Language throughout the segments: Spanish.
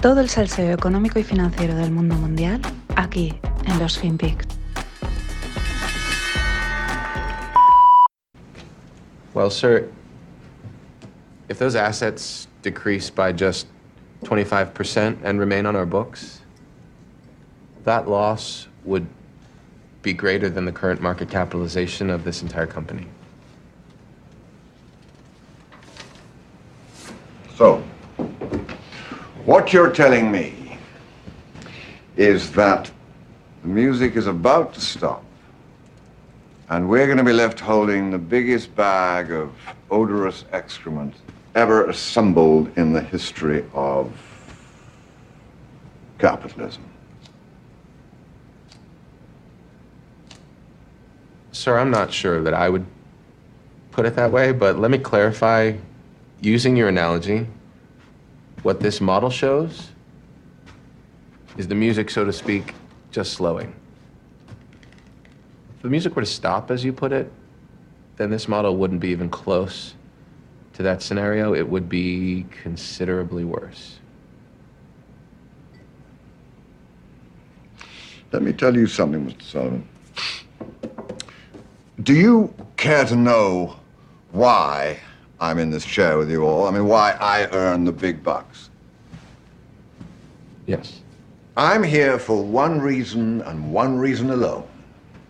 Todo el salseo económico y financiero del mundo mundial aquí en los FinPix. Well, sir, if those assets decrease by just 25% and remain on our books, that loss would be greater than the current market capitalization of this entire company. So, what you're telling me is that the music is about to stop, and we're going to be left holding the biggest bag of odorous excrement ever assembled in the history of capitalism. Sir, I'm not sure that I would put it that way, but let me clarify using your analogy. What this model shows is the music, so to speak, just slowing. If the music were to stop, as you put it, then this model wouldn't be even close to that scenario. It would be considerably worse. Let me tell you something, Mr. Sullivan. Do you care to know why I'm in this chair with you all? I mean, why I earn the big bucks? Yes. I'm here for one reason and one reason alone.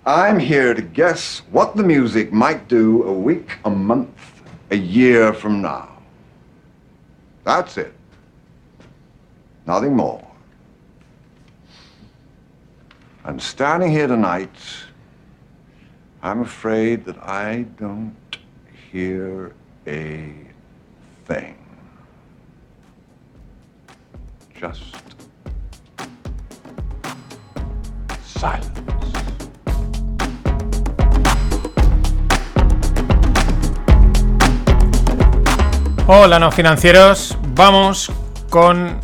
I'm here to guess what the music might do a week, a month, a year from now. That's it. Nothing more. And standing here tonight, I'm afraid that I don't hear a thing. Just Hola, no financieros. Vamos con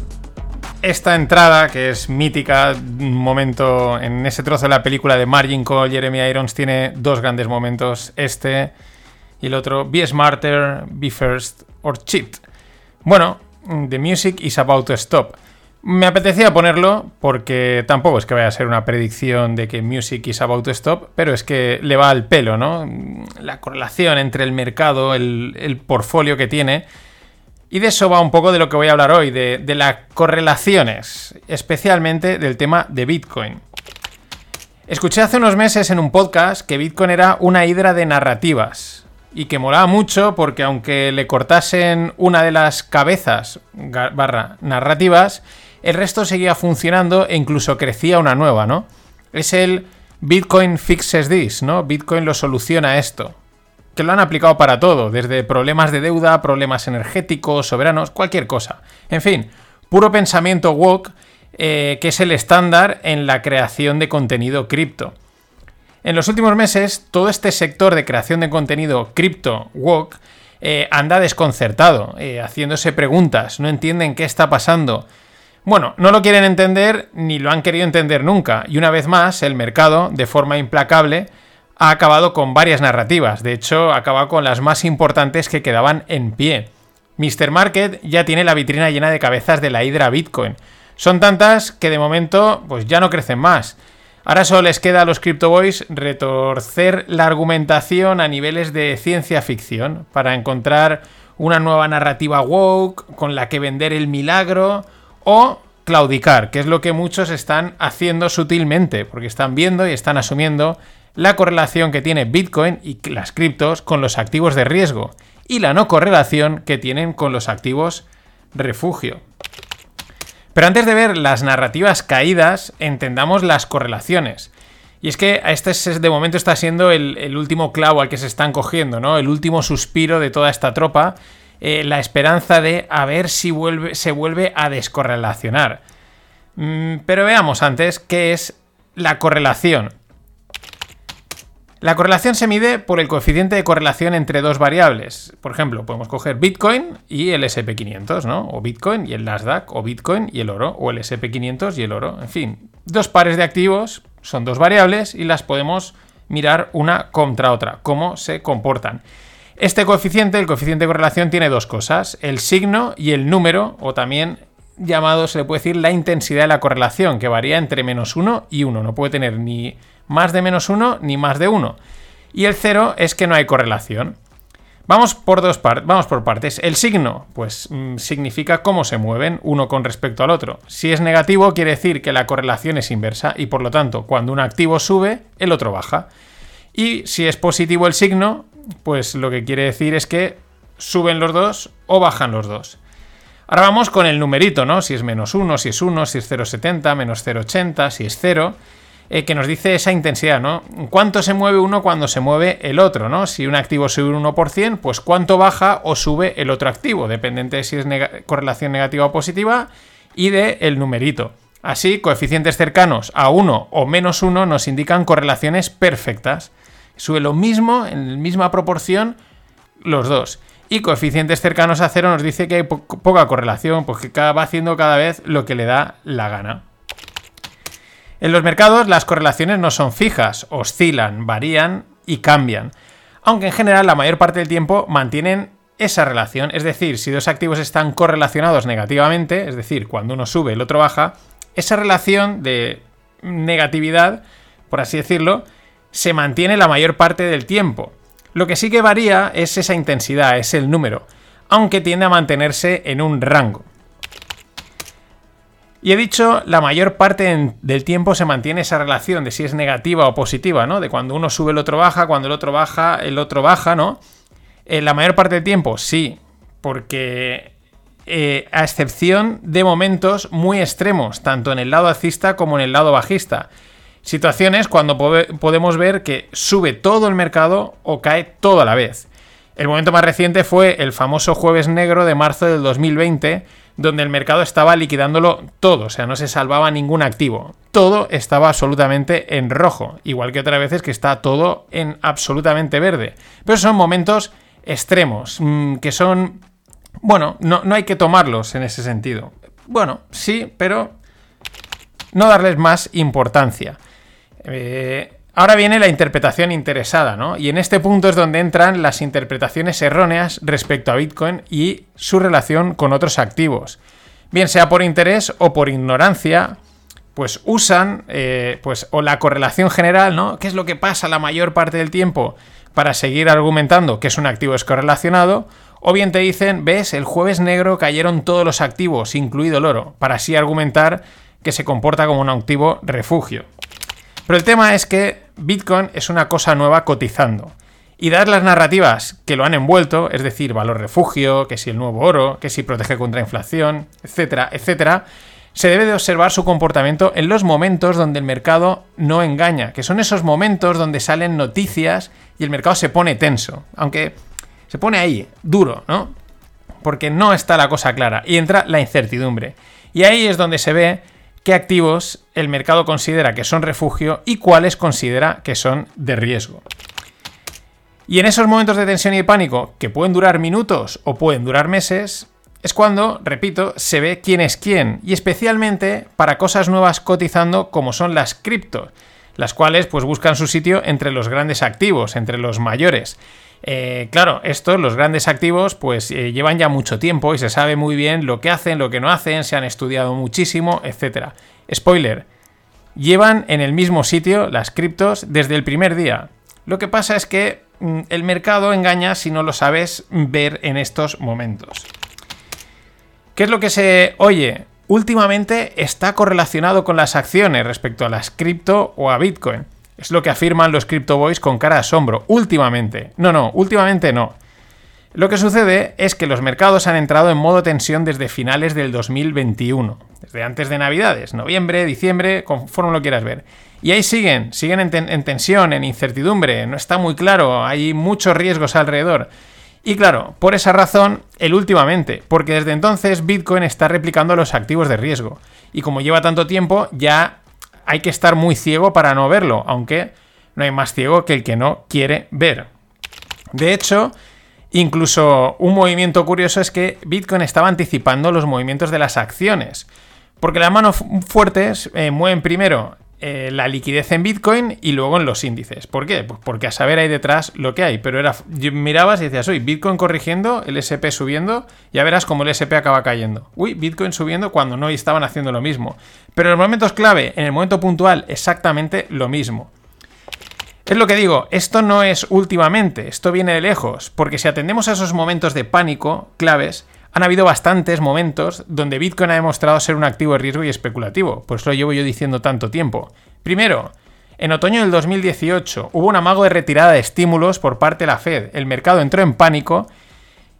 esta entrada que es mítica, un momento en ese trozo de la película de Margin Call, Jeremy Irons tiene dos grandes momentos, este y el otro, Be Smarter, Be First or Cheat. Bueno, The Music is about to stop. Me apetecía ponerlo porque tampoco es que vaya a ser una predicción de que Music is about to stop, pero es que le va al pelo, ¿no? La correlación entre el mercado, el, el portfolio que tiene. Y de eso va un poco de lo que voy a hablar hoy, de, de las correlaciones, especialmente del tema de Bitcoin. Escuché hace unos meses en un podcast que Bitcoin era una hidra de narrativas y que molaba mucho porque aunque le cortasen una de las cabezas barra narrativas, el resto seguía funcionando e incluso crecía una nueva, ¿no? Es el Bitcoin fixes this, ¿no? Bitcoin lo soluciona esto. Que lo han aplicado para todo, desde problemas de deuda, problemas energéticos, soberanos, cualquier cosa. En fin, puro pensamiento woke, eh, que es el estándar en la creación de contenido cripto. En los últimos meses, todo este sector de creación de contenido cripto woke eh, anda desconcertado, eh, haciéndose preguntas, no entienden qué está pasando. Bueno, no lo quieren entender ni lo han querido entender nunca, y una vez más, el mercado, de forma implacable, ha acabado con varias narrativas, de hecho, ha acabado con las más importantes que quedaban en pie. Mr. Market ya tiene la vitrina llena de cabezas de la hidra Bitcoin. Son tantas que de momento pues ya no crecen más. Ahora solo les queda a los Crypto Boys retorcer la argumentación a niveles de ciencia ficción para encontrar una nueva narrativa woke con la que vender el milagro o claudicar, que es lo que muchos están haciendo sutilmente, porque están viendo y están asumiendo la correlación que tiene Bitcoin y las criptos con los activos de riesgo y la no correlación que tienen con los activos refugio. Pero antes de ver las narrativas caídas, entendamos las correlaciones. Y es que este es, de momento está siendo el, el, último clavo al que se están cogiendo, ¿no? El último suspiro de toda esta tropa. Eh, la esperanza de a ver si vuelve, se vuelve a descorrelacionar. Mm, pero veamos antes qué es la correlación. La correlación se mide por el coeficiente de correlación entre dos variables. Por ejemplo, podemos coger Bitcoin y el SP500, ¿no? O Bitcoin y el Nasdaq, o Bitcoin y el oro, o el SP500 y el oro. En fin, dos pares de activos son dos variables y las podemos mirar una contra otra, cómo se comportan. Este coeficiente, el coeficiente de correlación, tiene dos cosas, el signo y el número, o también llamado, se le puede decir, la intensidad de la correlación, que varía entre menos 1 y 1. No puede tener ni más de menos 1 ni más de 1. Y el 0 es que no hay correlación. Vamos por, dos vamos por partes. El signo, pues mm, significa cómo se mueven uno con respecto al otro. Si es negativo, quiere decir que la correlación es inversa y por lo tanto, cuando un activo sube, el otro baja. Y si es positivo el signo, pues lo que quiere decir es que suben los dos o bajan los dos. Ahora vamos con el numerito, ¿no? Si es menos 1, si es 1, si es 0,70, menos 0,80, si es 0. Eh, que nos dice esa intensidad, ¿no? ¿Cuánto se mueve uno cuando se mueve el otro, ¿no? Si un activo sube un 1%, pues cuánto baja o sube el otro activo, dependiente de si es correlación negativa o positiva y de el numerito. Así, coeficientes cercanos a 1 o menos 1 nos indican correlaciones perfectas. Sube lo mismo, en la misma proporción, los dos. Y coeficientes cercanos a 0 nos dice que hay poca correlación, porque va haciendo cada vez lo que le da la gana. En los mercados las correlaciones no son fijas, oscilan, varían y cambian, aunque en general la mayor parte del tiempo mantienen esa relación, es decir, si dos activos están correlacionados negativamente, es decir, cuando uno sube el otro baja, esa relación de negatividad, por así decirlo, se mantiene la mayor parte del tiempo. Lo que sí que varía es esa intensidad, es el número, aunque tiende a mantenerse en un rango. Y he dicho, la mayor parte del tiempo se mantiene esa relación de si es negativa o positiva, ¿no? De cuando uno sube el otro baja, cuando el otro baja, el otro baja, ¿no? Eh, la mayor parte del tiempo, sí, porque eh, a excepción de momentos muy extremos, tanto en el lado alcista como en el lado bajista. Situaciones cuando podemos ver que sube todo el mercado o cae todo a la vez. El momento más reciente fue el famoso jueves negro de marzo del 2020, donde el mercado estaba liquidándolo todo, o sea, no se salvaba ningún activo. Todo estaba absolutamente en rojo, igual que otras veces que está todo en absolutamente verde. Pero son momentos extremos, mm, que son... Bueno, no, hay que tomarlos en ese sentido. Bueno, sí, pero no darles más importancia. Eh, Ahora viene la interpretación interesada, ¿no? Y en este punto es donde entran las interpretaciones erróneas respecto a Bitcoin y su relación con otros activos. Bien sea por interés o por ignorancia, pues usan, eh, pues, o la correlación general, ¿no? ¿Qué es lo que pasa la mayor parte del tiempo para seguir argumentando que es un activo descorrelacionado? O bien te dicen, ves, el jueves negro cayeron todos los activos, incluido el oro, para así argumentar que se comporta como un activo refugio. Pero el tema es que Bitcoin es una cosa nueva cotizando. Y dadas las narrativas que lo han envuelto, es decir, valor refugio, que si el nuevo oro, que si protege contra inflación, etcétera, etcétera, se debe de observar su comportamiento en los momentos donde el mercado no engaña, que son esos momentos donde salen noticias y el mercado se pone tenso, aunque se pone ahí, duro, ¿no? Porque no está la cosa clara y entra la incertidumbre. Y ahí es donde se ve qué activos el mercado considera que son refugio y cuáles considera que son de riesgo. Y en esos momentos de tensión y de pánico, que pueden durar minutos o pueden durar meses, es cuando, repito, se ve quién es quién, y especialmente para cosas nuevas cotizando como son las criptos, las cuales pues buscan su sitio entre los grandes activos, entre los mayores. Eh, claro, estos, los grandes activos, pues eh, llevan ya mucho tiempo y se sabe muy bien lo que hacen, lo que no hacen, se han estudiado muchísimo, etc. Spoiler, llevan en el mismo sitio las criptos desde el primer día. Lo que pasa es que mm, el mercado engaña si no lo sabes ver en estos momentos. ¿Qué es lo que se oye? Últimamente está correlacionado con las acciones respecto a las cripto o a Bitcoin. Es lo que afirman los Crypto Boys con cara de asombro. Últimamente. No, no, últimamente no. Lo que sucede es que los mercados han entrado en modo tensión desde finales del 2021, desde antes de Navidades, noviembre, diciembre, conforme lo quieras ver. Y ahí siguen, siguen en, en, tensión, en incertidumbre, no está muy claro, hay muchos riesgos alrededor. Y claro, por esa razón, el últimamente, porque desde entonces Bitcoin está replicando los activos de riesgo. Y como lleva tanto tiempo, ya hay que estar muy ciego para no verlo, aunque no hay más ciego que el que no quiere ver. De hecho, incluso un movimiento curioso es que Bitcoin estaba anticipando los movimientos de las acciones, porque las manos fuertes eh, mueven primero eh, la liquidez en Bitcoin y luego en los índices. ¿Por qué? Pues porque a saber hay detrás lo que hay. Pero era, mirabas y decías, uy, Bitcoin corrigiendo, el SP subiendo, ya verás cómo el SP acaba cayendo. Uy, Bitcoin subiendo cuando no estaban haciendo lo mismo. Pero en los momentos clave, en el momento puntual, exactamente lo mismo. Es lo que digo, esto no es últimamente, esto viene de lejos, porque si atendemos a esos momentos de pánico claves, han habido bastantes momentos donde Bitcoin ha demostrado ser un activo de riesgo y especulativo, pues lo llevo yo diciendo tanto tiempo. Primero, en otoño del 2018 hubo un amago de retirada de estímulos por parte de la Fed, el mercado entró en pánico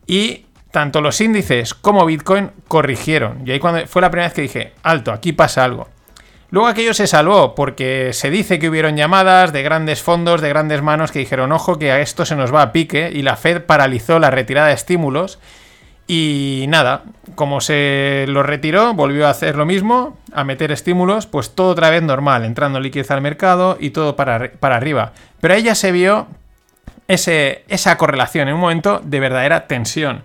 y tanto los índices como Bitcoin corrigieron. Y ahí cuando fue la primera vez que dije, alto, aquí pasa algo. Luego aquello se salvó porque se dice que hubieron llamadas de grandes fondos, de grandes manos que dijeron, ojo, que a esto se nos va a pique y la Fed paralizó la retirada de estímulos y nada, como se lo retiró, volvió a hacer lo mismo, a meter estímulos, pues todo otra vez normal, entrando liquidez al mercado y todo para, para arriba. Pero ahí ya se vio ese, esa correlación en un momento de verdadera tensión.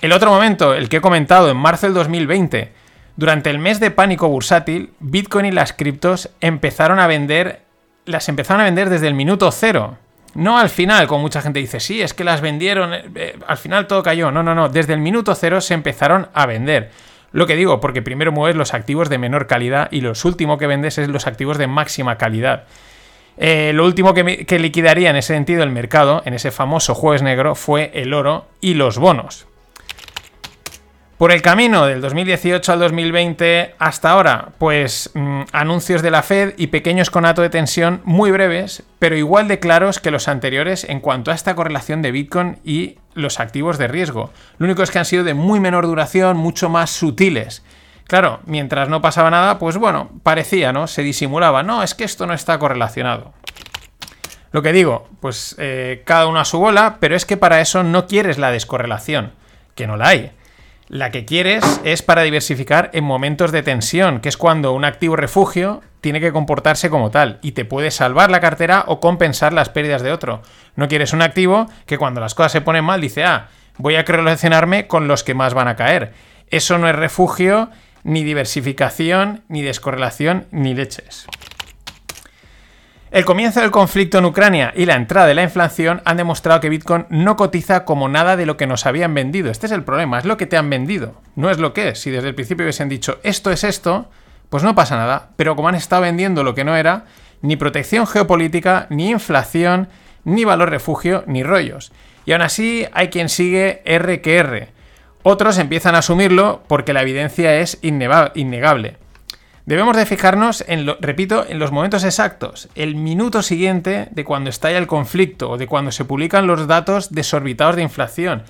El otro momento, el que he comentado en marzo del 2020, durante el mes de pánico bursátil, Bitcoin y las criptos empezaron a vender, las empezaron a vender desde el minuto cero. No al final, como mucha gente dice, sí, es que las vendieron, eh, eh, al final todo cayó. No, no, no, desde el minuto cero se empezaron a vender. Lo que digo, porque primero mueves los activos de menor calidad y los últimos que vendes es los activos de máxima calidad. Eh, lo último que, que liquidaría en ese sentido el mercado, en ese famoso jueves negro, fue el oro y los bonos. Por el camino del 2018 al 2020 hasta ahora, pues mm, anuncios de la Fed y pequeños conatos de tensión muy breves, pero igual de claros que los anteriores en cuanto a esta correlación de Bitcoin y los activos de riesgo. Lo único es que han sido de muy menor duración, mucho más sutiles. Claro, mientras no pasaba nada, pues bueno, parecía, ¿no? Se disimulaba, no, es que esto no está correlacionado. Lo que digo, pues eh, cada uno a su bola, pero es que para eso no quieres la descorrelación, que no la hay. La que quieres es para diversificar en momentos de tensión, que es cuando un activo refugio tiene que comportarse como tal y te puede salvar la cartera o compensar las pérdidas de otro. No quieres un activo que cuando las cosas se ponen mal dice, ah, voy a relacionarme con los que más van a caer. Eso no es refugio, ni diversificación, ni descorrelación, ni leches. El comienzo del conflicto en Ucrania y la entrada de la inflación han demostrado que Bitcoin no cotiza como nada de lo que nos habían vendido. Este es el problema, es lo que te han vendido, no es lo que es. Si desde el principio hubiesen dicho esto es esto, pues no pasa nada. Pero como han estado vendiendo lo que no era, ni protección geopolítica, ni inflación, ni valor refugio, ni rollos. Y aún así hay quien sigue R que R. Otros empiezan a asumirlo porque la evidencia es innegable. Debemos de fijarnos, en lo, repito, en los momentos exactos, el minuto siguiente de cuando estalla el conflicto o de cuando se publican los datos desorbitados de inflación.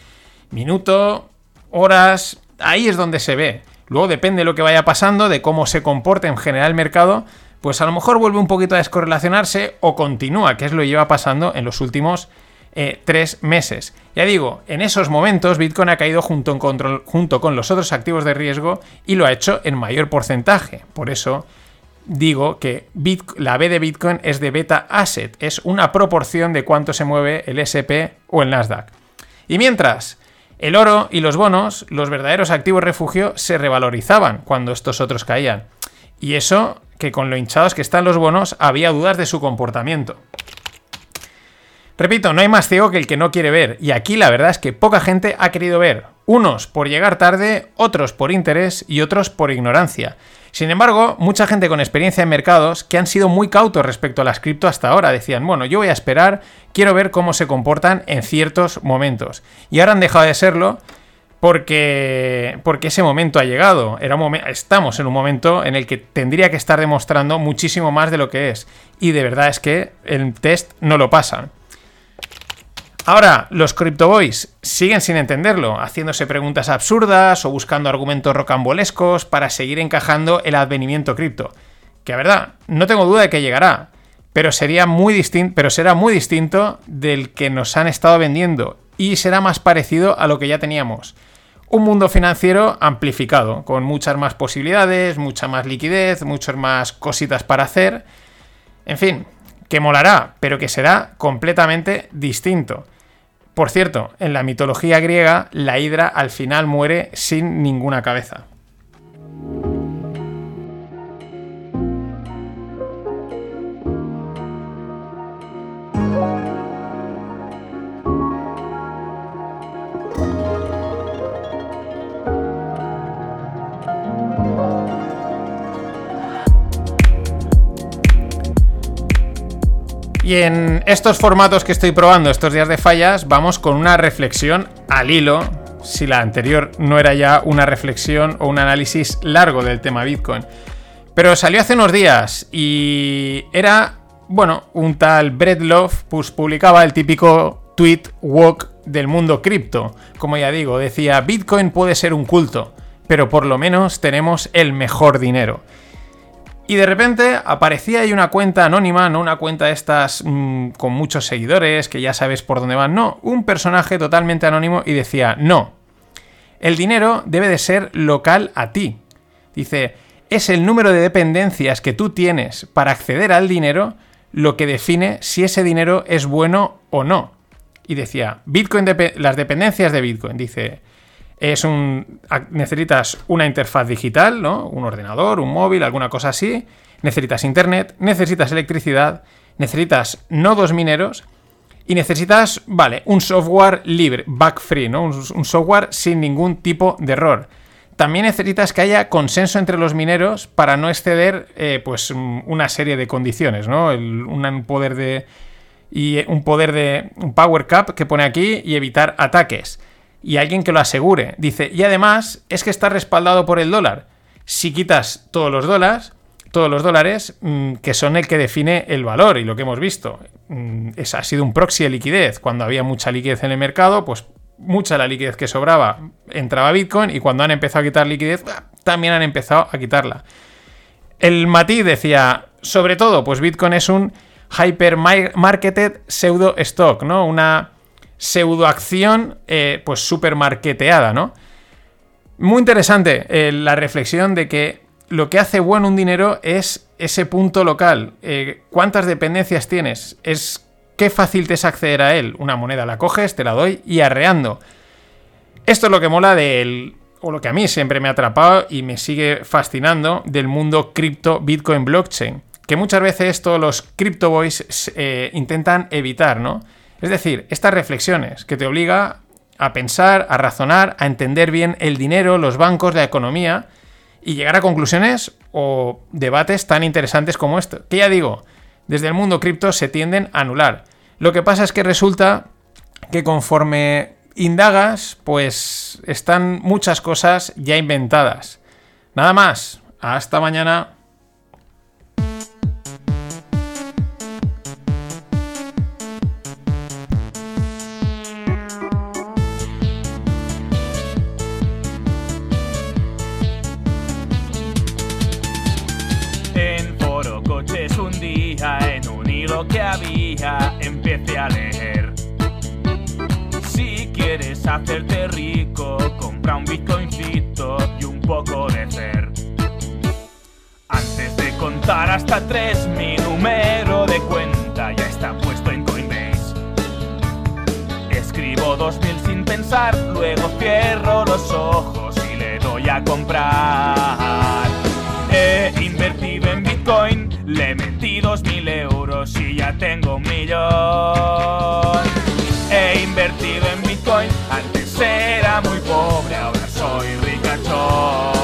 Minuto, horas, ahí es donde se ve. Luego depende de lo que vaya pasando, de cómo se comporte en general el mercado, pues a lo mejor vuelve un poquito a descorrelacionarse o continúa, que es lo que lleva pasando en los últimos eh, tres meses. Ya digo, en esos momentos Bitcoin ha caído junto, junto con los otros activos de riesgo y lo ha hecho en mayor porcentaje. Por eso digo que la B de Bitcoin es de beta asset, es una proporción de cuánto se mueve el SP o el Nasdaq. Y mientras, el oro y los bonos, los verdaderos activos refugio, se revalorizaban cuando estos otros caían. Y eso que con lo hinchados que están los bonos había dudas de su comportamiento. Repito, no hay más ciego que el que no quiere ver, y aquí la verdad es que poca gente ha querido ver, unos por llegar tarde, otros por interés y otros por ignorancia. Sin embargo, mucha gente con experiencia en mercados que han sido muy cautos respecto a las cripto hasta ahora decían, bueno, yo voy a esperar, quiero ver cómo se comportan en ciertos momentos. Y ahora han dejado de serlo porque, porque ese momento ha llegado. Estamos en un momento en el que tendría que estar demostrando muchísimo más de lo que es. Y de verdad es que el test no lo pasan. Ahora, los CryptoBoys siguen sin entenderlo, haciéndose preguntas absurdas o buscando argumentos rocambolescos para seguir encajando el advenimiento cripto. Que a verdad, no tengo duda de que llegará, pero, sería muy pero será muy distinto del que nos han estado vendiendo y será más parecido a lo que ya teníamos. Un mundo financiero amplificado, con muchas más posibilidades, mucha más liquidez, muchas más cositas para hacer. En fin, que molará, pero que será completamente distinto. Por cierto, en la mitología griega, la hidra al final muere sin ninguna cabeza. Y en estos formatos que estoy probando estos días de fallas, vamos con una reflexión al hilo, si la anterior no era ya una reflexión o un análisis largo del tema Bitcoin. Pero salió hace unos días y era, bueno, un tal Brett Love pues, publicaba el típico tweet walk del mundo cripto. Como ya digo, decía, Bitcoin puede ser un culto, pero por lo menos tenemos el mejor dinero. Y de repente aparecía ahí una cuenta anónima, no una cuenta de estas mm, con muchos seguidores, que ya sabes por dónde van, no, un personaje totalmente anónimo y decía, no, el dinero debe de ser local a ti. Dice, es el número de dependencias que tú tienes para acceder al dinero lo que define si ese dinero es bueno o no. Y decía, Bitcoin las dependencias de Bitcoin, dice, es un necesitas una interfaz digital, ¿no? Un ordenador, un móvil, alguna cosa así, necesitas internet, necesitas electricidad, necesitas nodos mineros y necesitas, vale, un software libre, bug free, ¿no? Un, software sin ningún tipo de error. También necesitas que haya consenso entre los mineros para no exceder, eh, pues, una serie de condiciones, ¿no? un poder de y un poder de un power cap que pone aquí y evitar ataques y alguien que lo asegure. Dice, y además es que está respaldado por el dólar. Si quitas todos los dólares, todos los dólares, mm, que son el que define el valor y lo que hemos visto, mm, es, ha sido un proxy de liquidez. Cuando había mucha liquidez en el mercado, pues mucha la liquidez que sobraba entraba Bitcoin y cuando han empezado a quitar liquidez, también han empezado a quitarla. El matiz decía, sobre todo, pues Bitcoin es un hyper marketed pseudo stock, ¿no? Una pseudoacción eh, pues súper marketeada, ¿no? Muy interesante eh, la reflexión de que lo que hace bueno un dinero es ese punto local. Eh, ¿Cuántas dependencias tienes? Es qué fácil te es acceder a él. Una moneda la coges, te la doy y arreando. Esto es lo que mola del o lo que a mí siempre me ha atrapado y me sigue fascinando del mundo cripto, Bitcoin, blockchain. Que muchas veces todos los crypto boys intentan evitar, ¿no? Es decir, estas reflexiones que te obliga a pensar, a razonar, a entender bien el dinero, los bancos, la economía y llegar a conclusiones o debates tan interesantes como esto. Que ya digo, desde el mundo cripto se tienden a anular. Lo que pasa es que resulta que conforme indagas, pues están muchas cosas ya inventadas. Nada más. Hasta mañana. Escribo 2000 sin pensar, luego cierro los ojos y le doy a comprar. He invertido en Bitcoin, le metí dos mil euros y ya tengo un millón. He invertido en Bitcoin, antes era muy pobre, ahora soy ricachón.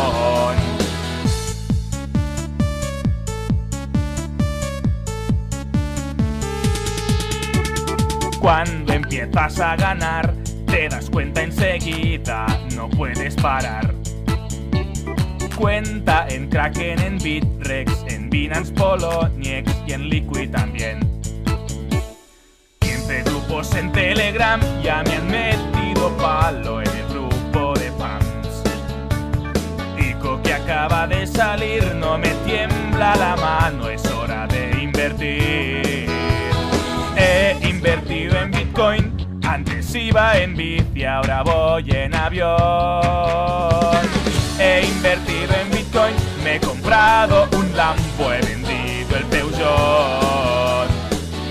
Cuando empiezas a ganar, te das cuenta enseguida, no puedes parar cuenta en Kraken, en Bitrex, en Binance Poloniex y en Liquid también. 15 grupos en Telegram ya me han metido palo en el grupo de fans. Digo que acaba de salir, no me tiembla la mano, es hora de invertir. He invertido en Antes iba en bici, ahora voy en avión. He invertido en Bitcoin, me he comprado un Lambo, he vendido el Peugeot.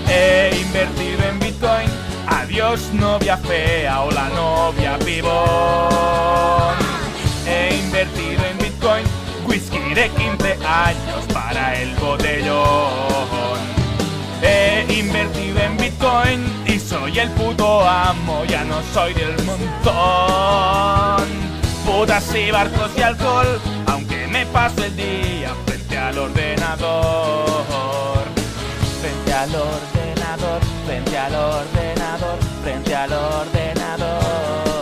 He invertido en Bitcoin, adiós novia fea o la novia pibón. He invertido en Bitcoin, whisky de 15 años para el botellón. He invertido en Bitcoin soy el puto amo, ya no soy del montón. Putas y barcos y alcohol, aunque me paso el día frente al ordenador. Frente al ordenador, frente al ordenador, frente al ordenador.